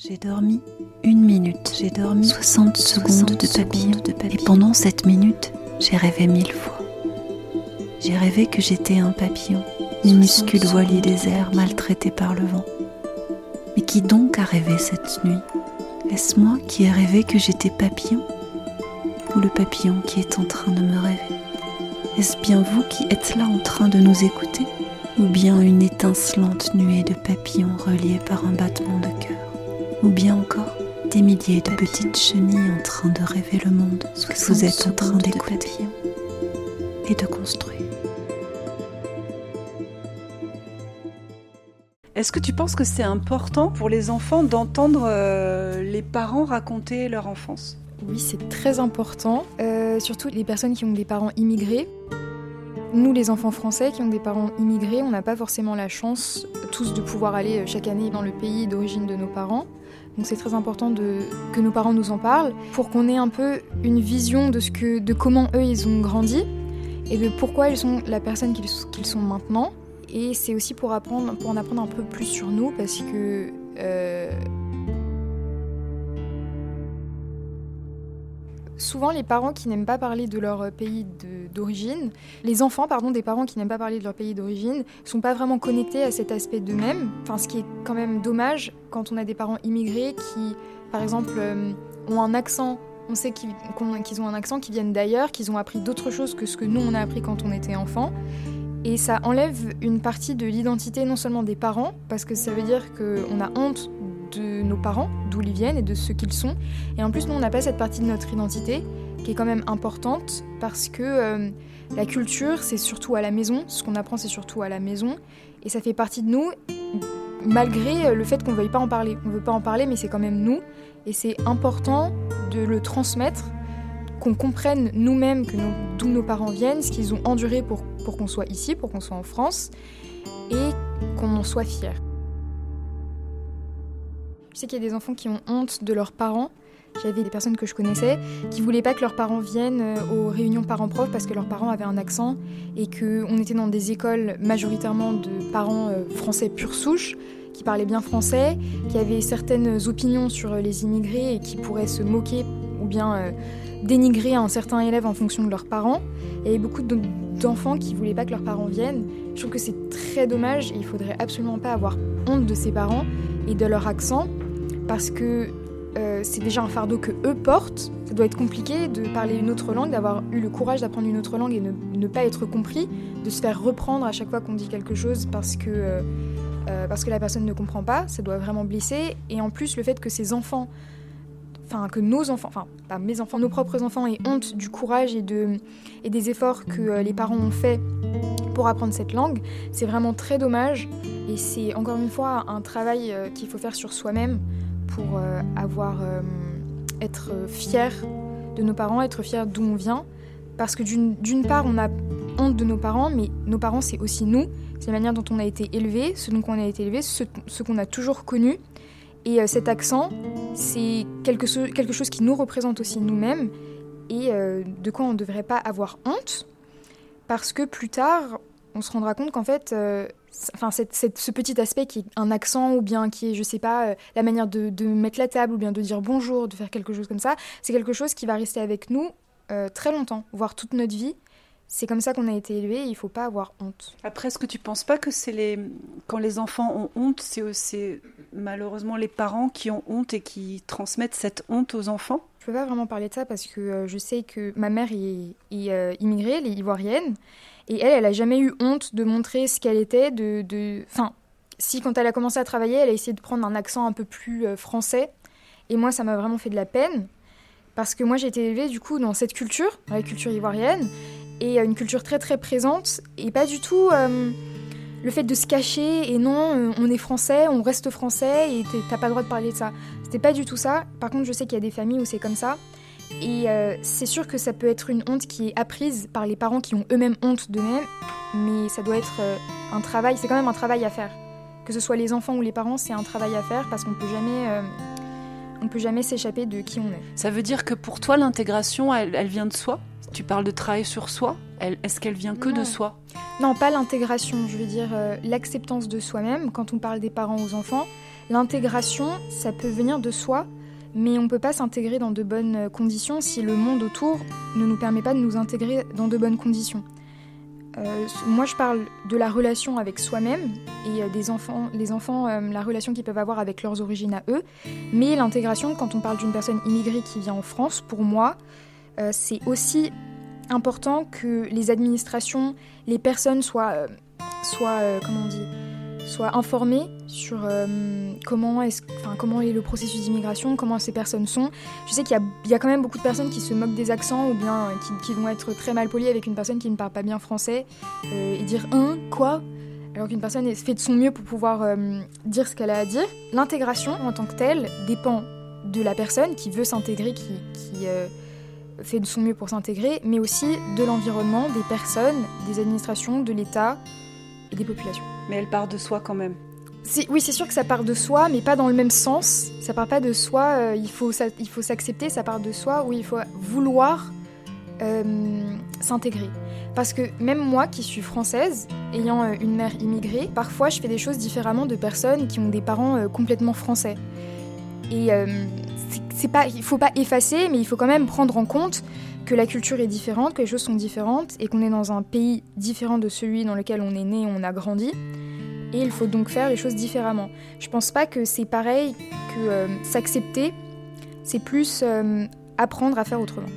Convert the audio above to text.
J'ai dormi une minute, j'ai dormi 60 secondes de papillon, de papillon. Et pendant cette minute, j'ai rêvé mille fois. J'ai rêvé que j'étais un papillon, minuscule voilier des airs maltraité par le vent. Mais qui donc a rêvé cette nuit? Est-ce moi qui ai rêvé que j'étais papillon? Ou le papillon qui est en train de me rêver? Est-ce bien vous qui êtes là en train de nous écouter? Ou bien une étincelante nuée de papillons reliés par un battement de cœur? Ou bien encore des milliers de petites chenilles en train de rêver le monde que vous êtes en train d'écouter et de construire. Est-ce que tu penses que c'est important pour les enfants d'entendre euh, les parents raconter leur enfance? Oui, c'est très important, euh, surtout les personnes qui ont des parents immigrés. Nous, les enfants français qui ont des parents immigrés, on n'a pas forcément la chance tous de pouvoir aller euh, chaque année dans le pays d'origine de nos parents. Donc c'est très important de, que nos parents nous en parlent pour qu'on ait un peu une vision de, ce que, de comment eux ils ont grandi et de pourquoi ils sont la personne qu'ils sont maintenant. Et c'est aussi pour, apprendre, pour en apprendre un peu plus sur nous parce que euh, souvent les parents qui n'aiment pas parler de leur pays d'origine, les enfants pardon des parents qui n'aiment pas parler de leur pays d'origine, sont pas vraiment connectés à cet aspect d'eux-mêmes. Enfin, ce qui est quand même dommage quand on a des parents immigrés qui, par exemple, euh, ont un accent. On sait qu'ils ont un accent, qui viennent d'ailleurs, qu'ils ont appris d'autres choses que ce que nous on a appris quand on était enfant. Et ça enlève une partie de l'identité non seulement des parents, parce que ça veut dire qu'on a honte de nos parents, d'où ils viennent et de ce qu'ils sont. Et en plus, nous, on n'a pas cette partie de notre identité qui est quand même importante parce que euh, la culture, c'est surtout à la maison. Ce qu'on apprend, c'est surtout à la maison. Et ça fait partie de nous, malgré le fait qu'on ne veuille pas en parler. On ne veut pas en parler, mais c'est quand même nous. Et c'est important de le transmettre, qu'on comprenne nous-mêmes d'où nos parents viennent, ce qu'ils ont enduré pour, pour qu'on soit ici, pour qu'on soit en France, et qu'on en soit fiers. Je sais qu'il y a des enfants qui ont honte de leurs parents. J'avais des personnes que je connaissais qui voulaient pas que leurs parents viennent euh, aux réunions parents-prof parce que leurs parents avaient un accent et qu'on était dans des écoles majoritairement de parents euh, français pure souche qui parlaient bien français, qui avaient certaines opinions sur les immigrés et qui pourraient se moquer ou bien euh, dénigrer un certain élève en fonction de leurs parents. Il y avait beaucoup d'enfants qui voulaient pas que leurs parents viennent. Je trouve que c'est très dommage et il faudrait absolument pas avoir honte de ses parents et de leur accent parce que euh, c'est déjà un fardeau que eux portent. Ça doit être compliqué de parler une autre langue, d'avoir eu le courage d'apprendre une autre langue et ne, pas être compris, de se faire reprendre à chaque fois qu'on dit quelque chose parce que, euh, euh, parce que la personne ne comprend pas. Ça doit vraiment blesser. Et en plus, le fait que ces enfants, enfin que nos enfants, enfin pas mes enfants, nos propres enfants aient honte du courage et, de, et des efforts que les parents ont fait pour apprendre cette langue, c'est vraiment très dommage. Et c'est encore une fois un travail qu'il faut faire sur soi-même pour euh, avoir, euh, être fier de nos parents, être fier d'où on vient. Parce que d'une part, on a honte de nos parents, mais nos parents, c'est aussi nous. C'est la manière dont on a été élevé, ce dont on a été élevé, ce, ce qu'on a toujours connu. Et euh, cet accent, c'est quelque, quelque, chose qui nous représente aussi nous-mêmes et de quoi on ne devrait pas avoir honte. Parce que plus tard, on se rendra compte qu'en fait, enfin ce petit aspect qui est un accent ou bien qui est je sais pas euh, la manière de, mettre la table ou bien de dire bonjour de faire quelque chose comme ça c'est quelque chose qui va rester avec nous euh, très longtemps voire toute notre vie c'est comme ça qu'on a été élevé il faut pas avoir honte après est-ce que tu penses pas que c'est les quand les enfants ont honte c'est malheureusement les parents qui ont honte et qui transmettent cette honte aux enfants? Je peux pas vraiment parler de ça parce que euh, je sais que ma mère est, est immigrée elle est ivoirienne et elle, elle a jamais eu honte de montrer ce qu'elle était. De, Enfin, si quand elle a commencé à travailler, elle a essayé de prendre un accent un peu plus euh, français. Et moi, ça m'a vraiment fait de la peine. Parce que moi, j'ai été élevée du coup dans cette culture, la culture ivoirienne, et une culture très très présente, et pas du tout euh, le fait de se cacher, et non, on est français, on reste français, et t'as pas le droit de parler de ça. C'était pas du tout ça. Par contre, je sais qu'il y a des familles où c'est comme ça. Et euh, c'est sûr que ça peut être une honte qui est apprise par les parents qui ont eux-mêmes honte d'eux-mêmes, mais ça doit être euh, un travail, c'est quand même un travail à faire. Que ce soit les enfants ou les parents, c'est un travail à faire parce qu'on peut jamais, on peut jamais s'échapper de qui on est. Ça veut dire que pour toi, l'intégration, elle, vient de soi? Tu parles de travail sur soi Est-ce qu'elle vient que de soi? Non, pas l'intégration, je veux dire l'acceptance de soi-même. Quand on parle des parents aux enfants, l'intégration, ça peut venir de soi, mais on ne peut pas s'intégrer dans de bonnes conditions si le monde autour ne nous permet pas de nous intégrer dans de bonnes conditions. Euh, moi, je parle de la relation avec soi-même et euh, des enfants, les enfants, euh, la relation qu'ils peuvent avoir avec leurs origines à eux. Mais l'intégration, quand on parle d'une personne immigrée qui vient en France, pour moi, c'est aussi important que les administrations, les personnes soient, soient comment on dit, soient informés sur euh, comment, est enfin, comment est le processus d'immigration, comment ces personnes sont. Je sais qu'il y, y, a quand même beaucoup de personnes qui se moquent des accents ou bien qui, vont être très mal polies avec une personne qui ne parle pas bien français euh, et dire un hein, quoi alors qu'une personne fait de son mieux pour pouvoir euh, dire ce qu'elle a à dire. L'intégration en tant que telle dépend de la personne qui veut s'intégrer, qui, qui fait de son mieux pour s'intégrer, mais aussi de l'environnement, des personnes, des administrations, de l'État et des populations. Mais elle part de soi quand même. Oui, c'est sûr que ça part de soi, mais pas dans le même sens. Ça part pas de soi, euh, il faut il faut s'accepter, ça part de soi où il faut vouloir euh, s'intégrer. Parce que même moi qui suis française, ayant euh, une mère immigrée, parfois je fais des choses différemment de personnes qui ont des parents complètement français. Et c'est pas, il faut pas effacer, mais il faut quand même prendre en compte que la culture est différente, que les choses sont différentes et qu'on est dans un pays différent de celui dans lequel on est né, on a grandi. Et il faut donc faire les choses différemment. Je pense pas que c'est pareil que euh, s'accepter, c'est plus euh, apprendre à faire autrement.